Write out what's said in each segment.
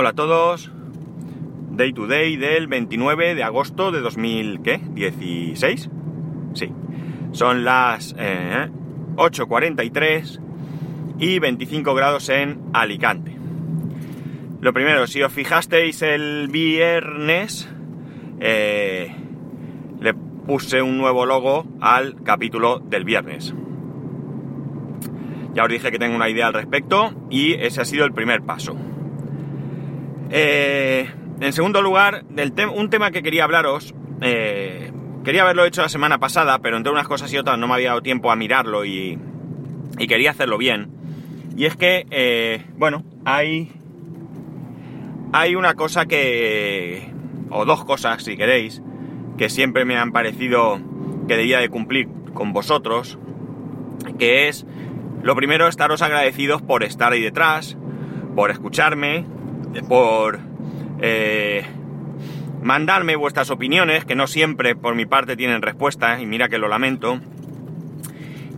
Hola a todos. Day to day del 29 de agosto de 2016. Sí. Son las eh, 8.43 y 25 grados en Alicante. Lo primero, si os fijasteis el viernes, eh, le puse un nuevo logo al capítulo del viernes. Ya os dije que tengo una idea al respecto y ese ha sido el primer paso. Eh, en segundo lugar, un tema que quería hablaros, eh, quería haberlo hecho la semana pasada, pero entre unas cosas y otras no me había dado tiempo a mirarlo y, y quería hacerlo bien. Y es que, eh, bueno, hay, hay una cosa que, o dos cosas si queréis, que siempre me han parecido que debía de cumplir con vosotros, que es, lo primero, estaros agradecidos por estar ahí detrás, por escucharme, por eh, mandarme vuestras opiniones, que no siempre por mi parte tienen respuesta, y mira que lo lamento.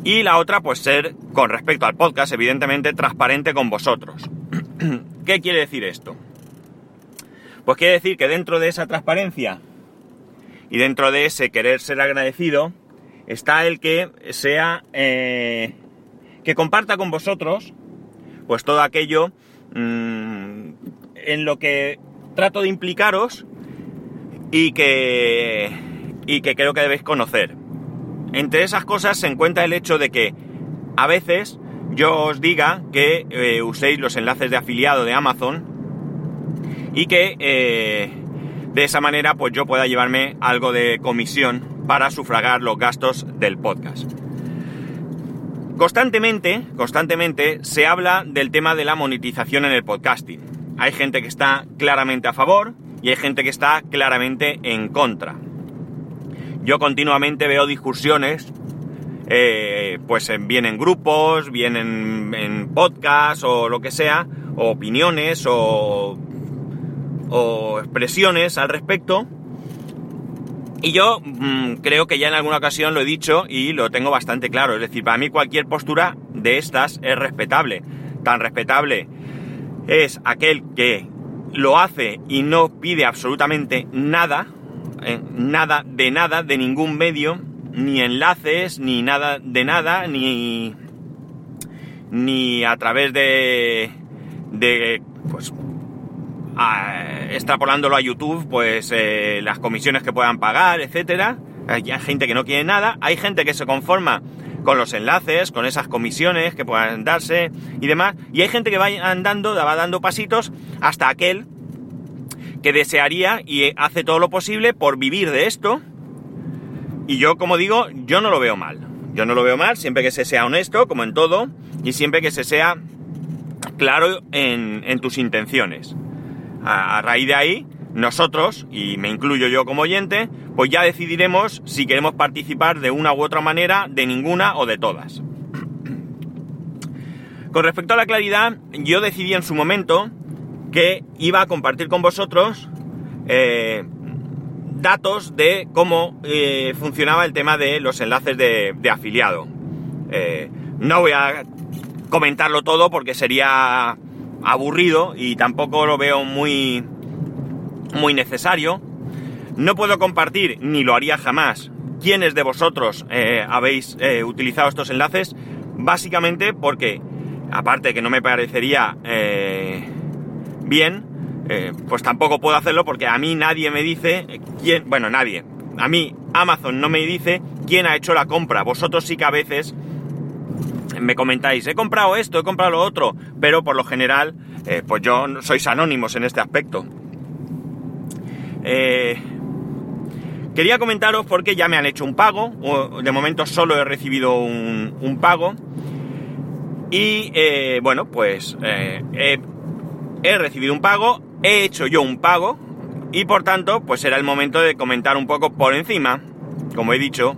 Y la otra, pues ser, con respecto al podcast, evidentemente, transparente con vosotros. ¿Qué quiere decir esto? Pues quiere decir que dentro de esa transparencia y dentro de ese querer ser agradecido, está el que sea, eh, que comparta con vosotros, pues todo aquello mmm, en lo que trato de implicaros y que, y que creo que debéis conocer. Entre esas cosas se encuentra el hecho de que a veces yo os diga que eh, uséis los enlaces de afiliado de Amazon y que eh, de esa manera pues yo pueda llevarme algo de comisión para sufragar los gastos del podcast. Constantemente, constantemente se habla del tema de la monetización en el podcasting. Hay gente que está claramente a favor y hay gente que está claramente en contra. Yo continuamente veo discusiones, eh, pues bien en grupos, bien en, podcasts o lo que sea, opiniones o, expresiones al respecto. Y yo mmm, creo que ya en alguna ocasión lo he dicho y lo tengo bastante claro. Es decir, para mí cualquier postura de estas es respetable. Tan respetable es aquel que lo hace y no pide absolutamente nada, eh, nada de nada, de ningún medio, ni enlaces, ni nada de nada, ni, ni a través de, de pues, a, extrapolándolo a YouTube, pues eh, las comisiones que puedan pagar, etcétera. Hay gente que no quiere nada, hay gente que se conforma con los enlaces, con esas comisiones que puedan darse y demás. Y hay gente que va andando, va dando pasitos hasta aquel que desearía y hace todo lo posible por vivir de esto. Y yo, como digo, yo no lo veo mal. Yo no lo veo mal siempre que se sea honesto, como en todo, y siempre que se sea claro en, tus intenciones. A raíz de ahí, nosotros, y me incluyo yo como oyente, pues ya decidiremos si queremos participar de una u otra manera, de ninguna o de todas. Con respecto a la claridad, yo decidí en su momento que iba a compartir con vosotros eh, datos de cómo eh, funcionaba el tema de los enlaces de, afiliado. Eh, no voy a comentarlo todo porque sería aburrido y tampoco lo veo muy, muy necesario. No puedo compartir, ni lo haría jamás, quiénes de vosotros eh, habéis eh, utilizado estos enlaces, básicamente porque, aparte que no me parecería eh, bien, pues tampoco puedo hacerlo porque a mí nadie me dice quién, bueno, nadie, a mí Amazon no me dice quién ha hecho la compra. Vosotros sí que a veces me comentáis, he comprado esto, he comprado lo otro, pero por lo general, pues yo sois anónimos en este aspecto. Eh, quería comentaros porque ya me han hecho un pago, de momento solo he recibido un, pago. Y eh, bueno, pues eh, he, he, recibido un pago, he hecho yo un pago y por tanto, pues será el momento de comentar un poco por encima, como he dicho,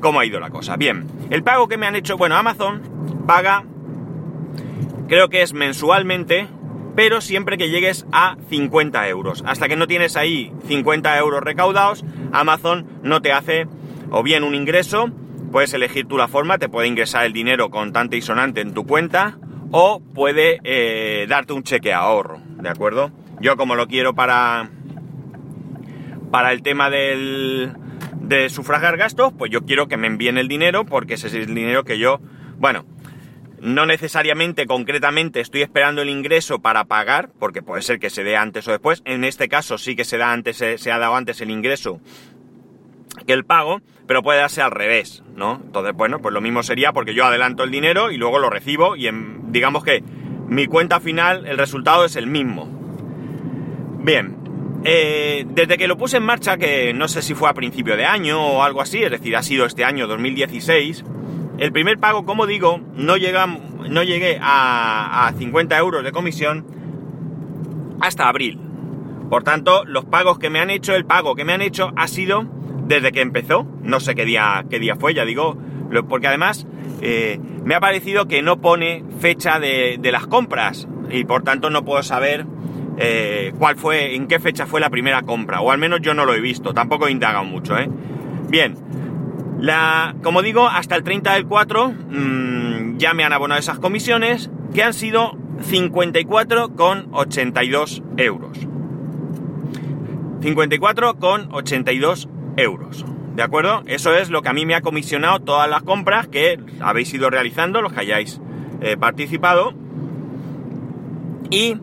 cómo ha ido la cosa. Bien, el pago que me han hecho, bueno, Amazon paga, creo que es mensualmente, pero siempre que llegues a 50 euros. Hasta que no tienes ahí 50 euros recaudados, Amazon no te hace o bien un ingreso, puedes elegir tú la forma, te puede ingresar el dinero contante y sonante en tu cuenta, o puede eh, darte un cheque ahorro, ¿de acuerdo? Yo como lo quiero para, para el tema del, de sufragar gastos, pues yo quiero que me envíen el dinero porque ese es el dinero que yo, bueno, no necesariamente, concretamente, estoy esperando el ingreso para pagar, porque puede ser que se dé antes o después. En este caso sí que se da antes, se, ha dado antes el ingreso que el pago, pero puede darse al revés, ¿no? Entonces, bueno, pues lo mismo sería porque yo adelanto el dinero y luego lo recibo y en, digamos que mi cuenta final, el resultado es el mismo. Bien, eh, desde que lo puse en marcha, que no sé si fue a principio de año o algo así, es decir, ha sido este año 2016, el primer pago, como digo, no, llega, no llegué a, 50 euros de comisión hasta abril. Por tanto, los pagos que me han hecho, el pago que me han hecho ha sido desde que empezó. No sé qué día, qué día fue, ya digo, porque además eh, me ha parecido que no pone fecha de, las compras y por tanto no puedo saber eh, cuál fue, en qué fecha fue la primera compra, o al menos yo no lo he visto, tampoco he indagado mucho, ¿eh? Bien, como digo, hasta el 30 del 4 mm, ya me han abonado esas comisiones, que han sido 54,82 euros. 54,82 euros. ¿De acuerdo? Eso es lo que a mí me ha comisionado todas las compras que habéis ido realizando, los que hayáis eh, participado. Y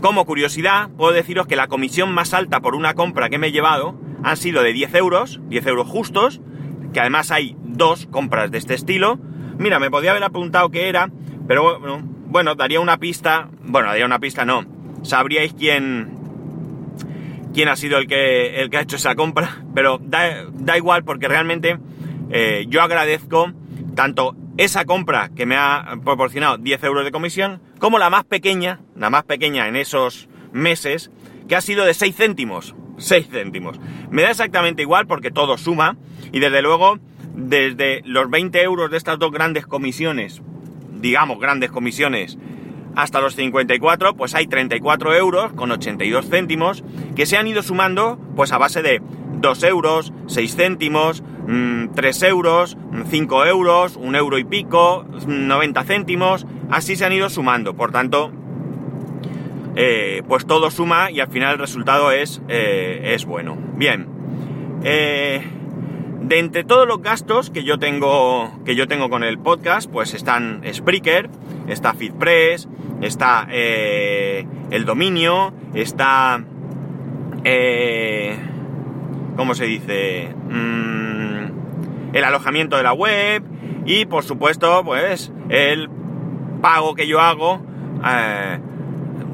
como curiosidad, puedo deciros que la comisión más alta por una compra que me he llevado han sido de 10 euros, 10 euros justos, que además hay dos compras de este estilo. Mira, me podía haber apuntado que era, pero bueno, bueno, daría una pista, bueno, daría una pista no, sabríais quién, quién ha sido el que, el que ha hecho esa compra, pero da, igual porque realmente eh, yo agradezco tanto esa compra que me ha proporcionado 10 euros de comisión, como la más pequeña, la más pequeña en esos meses, que ha sido de 6 céntimos. 6 céntimos. Me da exactamente igual porque todo suma y desde luego desde los 20 euros de estas dos grandes comisiones, digamos grandes comisiones, hasta los 54, pues hay 34 euros con 82 céntimos que se han ido sumando pues a base de 2 euros, 6 céntimos, 3 mm, euros, 5 euros, 1 euro y pico, 90 céntimos, así se han ido sumando. Por tanto, eh, pues todo suma y al final el resultado es, eh, es bueno. Bien. Eh, de entre todos los gastos que yo tengo que yo tengo con el podcast, pues están Spreaker, está FeedPress, está el dominio, está ¿cómo se dice? Mm, el alojamiento de la web y por supuesto, pues el pago que yo hago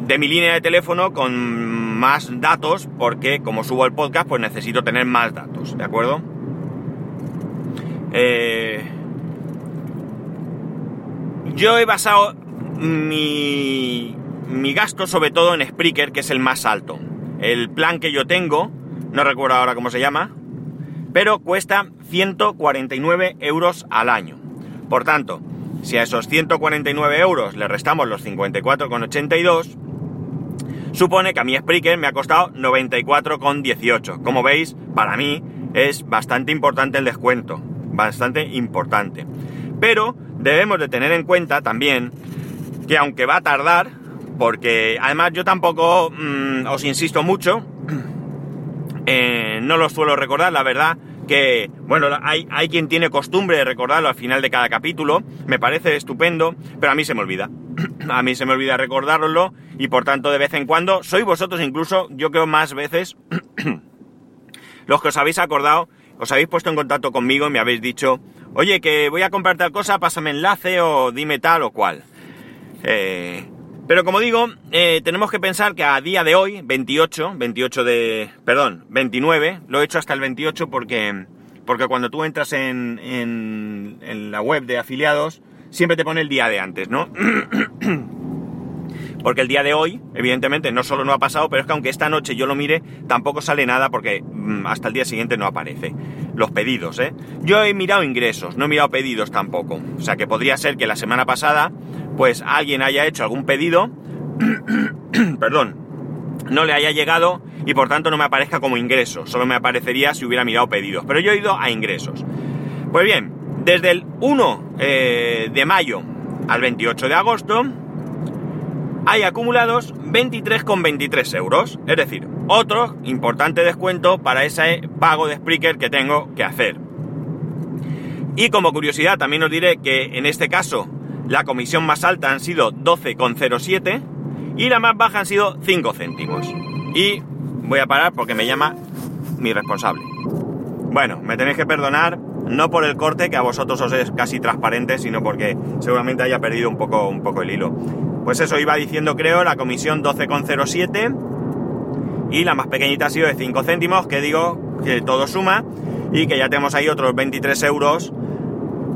de mi línea de teléfono con más datos porque como subo el podcast pues necesito tener más datos, ¿de acuerdo? Eh, yo he basado mi, mi gasto sobre todo en Spreaker, que es el más alto. El plan que yo tengo, no recuerdo ahora cómo se llama, pero cuesta 149 euros al año. Por tanto, si a esos 149 euros le restamos los 54,82, supone que a mi Spreaker me ha costado 94,18. Como veis, para mí es bastante importante el descuento, bastante importante. Pero debemos de tener en cuenta también que aunque va a tardar, porque además yo tampoco mm, os insisto mucho, eh, no lo suelo recordar, la verdad que, bueno, hay, hay quien tiene costumbre de recordarlo al final de cada capítulo, me parece estupendo, pero a mí se me olvida. a mí se me olvida recordarlo y por tanto de vez en cuando, sois vosotros incluso, yo creo más veces, los que os habéis acordado, os habéis puesto en contacto conmigo y me habéis dicho, oye, que voy a comprar tal cosa, pásame enlace o dime tal o cual. Eh, pero como digo, eh, tenemos que pensar que a día de hoy, 28, 28 de, perdón, 29, lo he hecho hasta el 28 porque, porque cuando tú entras en, en, en la web de afiliados, siempre te pone el día de antes, ¿no? Porque el día de hoy, evidentemente, no solo no ha pasado, pero es que aunque esta noche yo lo mire, tampoco sale nada porque mm, hasta el día siguiente no aparece. Los pedidos, ¿eh? Yo he mirado ingresos, no he mirado pedidos tampoco. O sea que podría ser que la semana pasada, pues alguien haya hecho algún pedido, perdón, no le haya llegado y por tanto no me aparezca como ingreso. Solo me aparecería si hubiera mirado pedidos. Pero yo he ido a ingresos. Pues bien, desde el 1 eh, de mayo al 28 de agosto, hay acumulados 23,23 euros. Es decir, otro importante descuento para ese pago de Spreaker que tengo que hacer. Y como curiosidad también os diré que en este caso la comisión más alta han sido 12,07 y la más baja han sido 5 céntimos. Y voy a parar porque me llama mi responsable. Bueno, me tenéis que perdonar, no por el corte, que a vosotros os es casi transparente, sino porque seguramente haya perdido un poco, un poco el hilo. Pues eso iba diciendo, creo, la comisión 12,07 y la más pequeñita ha sido de 5 céntimos, que digo que todo suma y que ya tenemos ahí otros 23 euros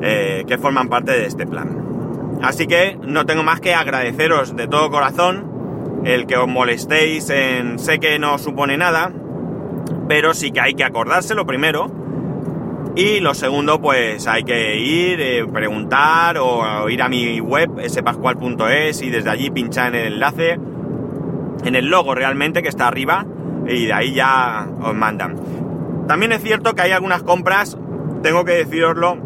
eh, que forman parte de este plan. Así que no tengo más que agradeceros de todo corazón el que os molestéis en... Sé que no supone nada, pero sí que hay que acordárselo primero. Y lo segundo, pues hay que ir, eh, preguntar o, ir a mi web, spascual.es y desde allí pinchar en el enlace, en el logo realmente que está arriba, y de ahí ya os mandan. También es cierto que hay algunas compras, tengo que deciroslo,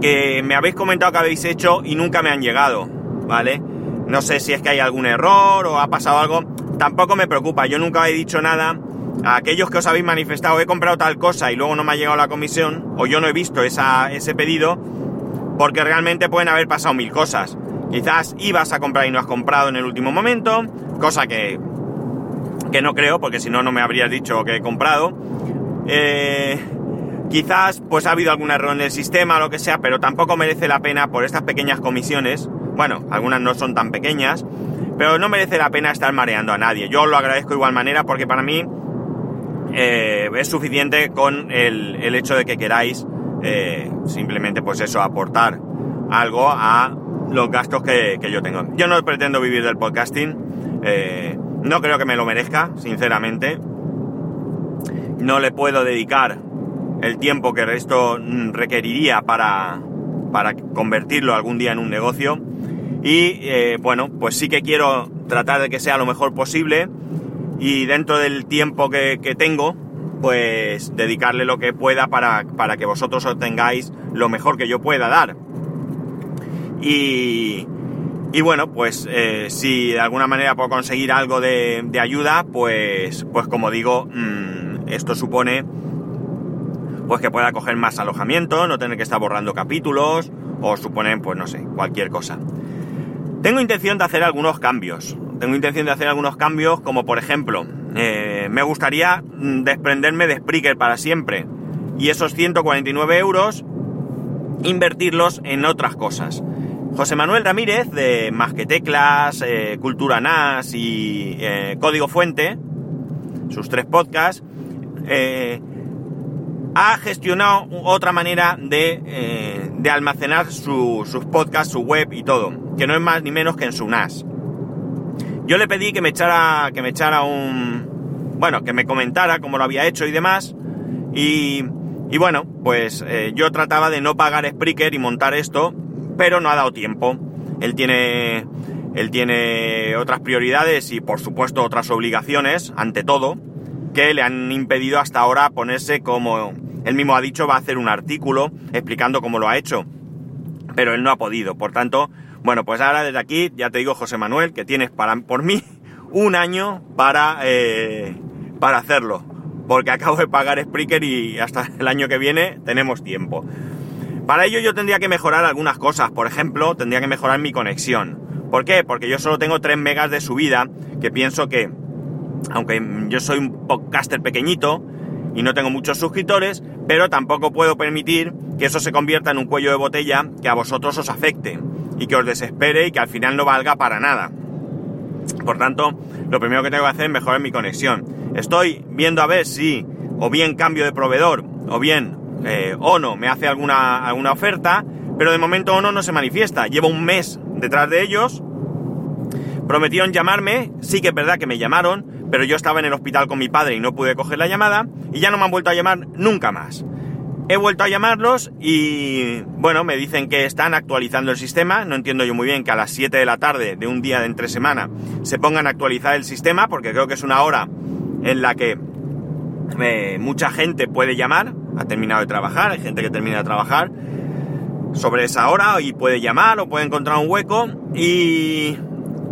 que me habéis comentado que habéis hecho y nunca me han llegado, ¿vale? No sé si es que hay algún error o ha pasado algo. Tampoco me preocupa, yo nunca he dicho nada. A aquellos que os habéis manifestado, he comprado tal cosa y luego no me ha llegado la comisión, o yo no he visto ese pedido, porque realmente pueden haber pasado mil cosas. Quizás ibas a comprar y no has comprado en el último momento, cosa que, que no creo, porque si no, no me habrías dicho que he comprado. Eh, quizás pues ha habido algún error en el sistema lo que sea, pero tampoco merece la pena por estas pequeñas comisiones bueno, algunas no son tan pequeñas, pero no merece la pena estar mareando a nadie. Yo lo agradezco de igual manera porque para mí eh, es suficiente con el, hecho de que queráis eh, simplemente pues eso, aportar algo a los gastos que, yo tengo. Yo no pretendo vivir del podcasting, eh, no creo que me lo merezca, sinceramente. No le puedo dedicar el tiempo que esto requeriría para, para convertirlo algún día en un negocio. Y bueno, pues sí que quiero tratar de que sea lo mejor posible y dentro del tiempo que, tengo, pues dedicarle lo que pueda para, que vosotros obtengáis lo mejor que yo pueda dar. Y, y bueno, pues eh, si de alguna manera puedo conseguir algo de, ayuda, pues, pues como digo, mm, esto supone pues que pueda coger más alojamiento, no tener que estar borrando capítulos, o supone, pues no sé, cualquier cosa. Tengo intención de hacer algunos cambios. Tengo intención de hacer algunos cambios como por ejemplo, eh, me gustaría mm, desprenderme de Spreaker para siempre. Y esos 149 euros, invertirlos en otras cosas. José Manuel Ramírez de Más que Teclas, eh, Cultura NAS y eh, Código Fuente, sus tres podcasts, ha gestionado otra manera de, de almacenar sus podcasts, su web y todo que no es más ni menos que en su NAS. Yo le pedí que me echara, que me echara un, bueno, que me comentara cómo lo había hecho y demás. Y, y bueno, pues eh, yo trataba de no pagar Spreaker y montar esto, pero no ha dado tiempo. Él tiene, él tiene otras prioridades y por supuesto otras obligaciones, ante todo, que le han impedido hasta ahora ponerse como, él mismo ha dicho, va a hacer un artículo explicando cómo lo ha hecho. Pero él no ha podido, por tanto, bueno, pues ahora desde aquí ya te digo, José Manuel, que tienes para, por mí un año para, eh, para hacerlo. Porque acabo de pagar Spreaker y hasta el año que viene tenemos tiempo. Para ello yo tendría que mejorar algunas cosas. Por ejemplo, tendría que mejorar mi conexión. ¿Por qué? Porque yo solo tengo 3 megas de subida, que pienso que, aunque yo soy un podcaster pequeñito y no tengo muchos suscriptores, pero tampoco puedo permitir que eso se convierta en un cuello de botella que a vosotros os afecte y que os desespere y que al final no valga para nada. Por tanto, lo primero que tengo que hacer es mejorar mi conexión. Estoy viendo a ver si o bien cambio de proveedor o bien eh, Ono me hace alguna, alguna oferta, pero de momento Ono no se manifiesta. Llevo un mes detrás de ellos. Prometieron llamarme, sí que es verdad que me llamaron, pero yo estaba en el hospital con mi padre y no pude coger la llamada y ya no me han vuelto a llamar nunca más. He vuelto a llamarlos y bueno, me dicen que están actualizando el sistema. No entiendo yo muy bien que a las 7 de la tarde de un día de entre semana se pongan a actualizar el sistema porque creo que es una hora en la que eh, mucha gente puede llamar. Ha terminado de trabajar, hay gente que termina de trabajar sobre esa hora y puede llamar o puede encontrar un hueco y,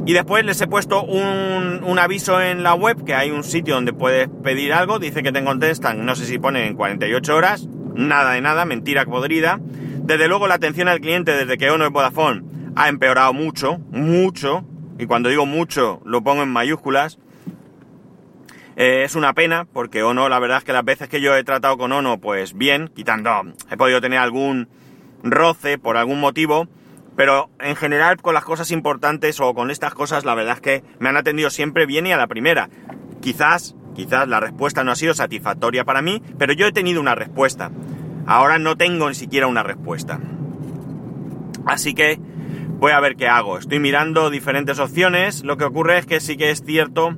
Y después les he puesto un, un, aviso en la web que hay un sitio donde puedes pedir algo, dice que te contestan, no sé si pone en 48 horas, nada de nada, mentira podrida. Desde luego la atención al cliente desde que uno es Vodafone ha empeorado mucho, mucho, y cuando digo mucho lo pongo en mayúsculas. Eh, es una pena porque Ono, la verdad es que las veces que yo he tratado con Ono, pues bien, quitando, he podido tener algún roce por algún motivo, pero en general con las cosas importantes o con estas cosas, la verdad es que me han atendido siempre bien y a la primera. Quizás, quizás la respuesta no ha sido satisfactoria para mí, pero yo he tenido una respuesta. Ahora no tengo ni siquiera una respuesta. Así que voy a ver qué hago. Estoy mirando diferentes opciones. Lo que ocurre es que sí que es cierto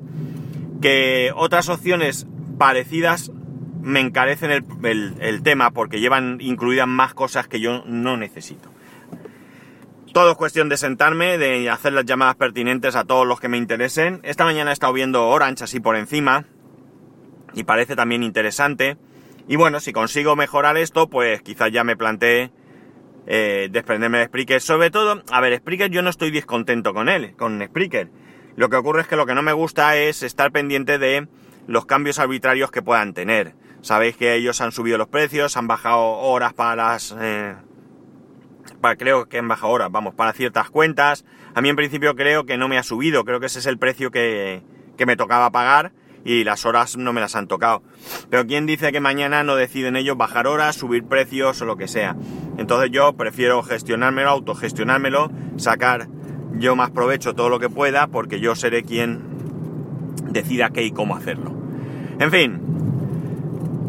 que otras opciones parecidas me encarecen el, tema porque llevan incluidas más cosas que yo no necesito. Todo es cuestión de sentarme, de hacer las llamadas pertinentes a todos los que me interesen. Esta mañana he estado viendo Orange así por encima y parece también interesante. Y bueno, si consigo mejorar esto, pues quizás ya me planteé eh, desprenderme de Spreaker. Sobre todo, a ver, Spreaker yo no estoy descontento con él, con Spreaker. Lo que ocurre es que lo que no me gusta es estar pendiente de los cambios arbitrarios que puedan tener. Sabéis que ellos han subido los precios, han bajado horas para las... Eh, creo que en baja hora, vamos, para ciertas cuentas. A mí en principio creo que no me ha subido, creo que ese es el precio que, que me tocaba pagar y las horas no me las han tocado. Pero ¿quién dice que mañana no deciden ellos bajar horas, subir precios o lo que sea? Entonces yo prefiero gestionármelo, autogestionármelo, sacar yo más provecho todo lo que pueda porque yo seré quien decida qué y cómo hacerlo. En fin,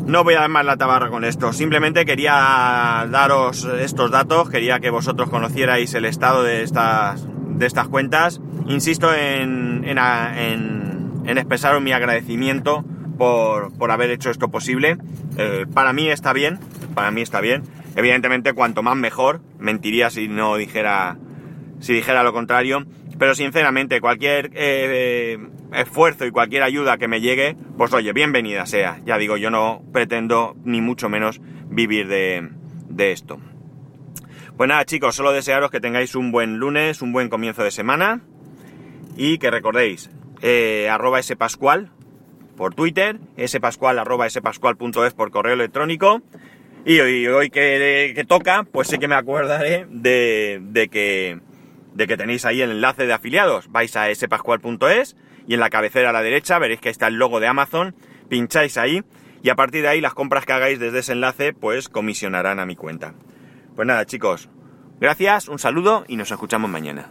no voy a dar más la tabarra con esto, simplemente quería daros estos datos, quería que vosotros conocierais el estado de estas, de estas cuentas. Insisto en, en, expresaros mi agradecimiento por, haber hecho esto posible. Eh, para mí está bien, para mí está bien. Evidentemente, cuanto más mejor, mentiría si no dijera, si dijera lo contrario. Pero sinceramente, cualquier eh, esfuerzo y cualquier ayuda que me llegue, pues oye, bienvenida sea. Ya digo, yo no pretendo ni mucho menos vivir de, esto. Pues nada chicos, solo desearos que tengáis un buen lunes, un buen comienzo de semana y que recordéis, eh, arroba spascual por Twitter, spascual arroba spascual.es por correo electrónico y hoy, que, toca, pues sí que me acordaré de, de que de que tenéis ahí el enlace de afiliados. Vais a spascual.es y en la cabecera a la derecha veréis que está el logo de Amazon, pincháis ahí y a partir de ahí las compras que hagáis desde ese enlace pues comisionarán a mi cuenta. Pues nada chicos, gracias, un saludo y nos escuchamos mañana.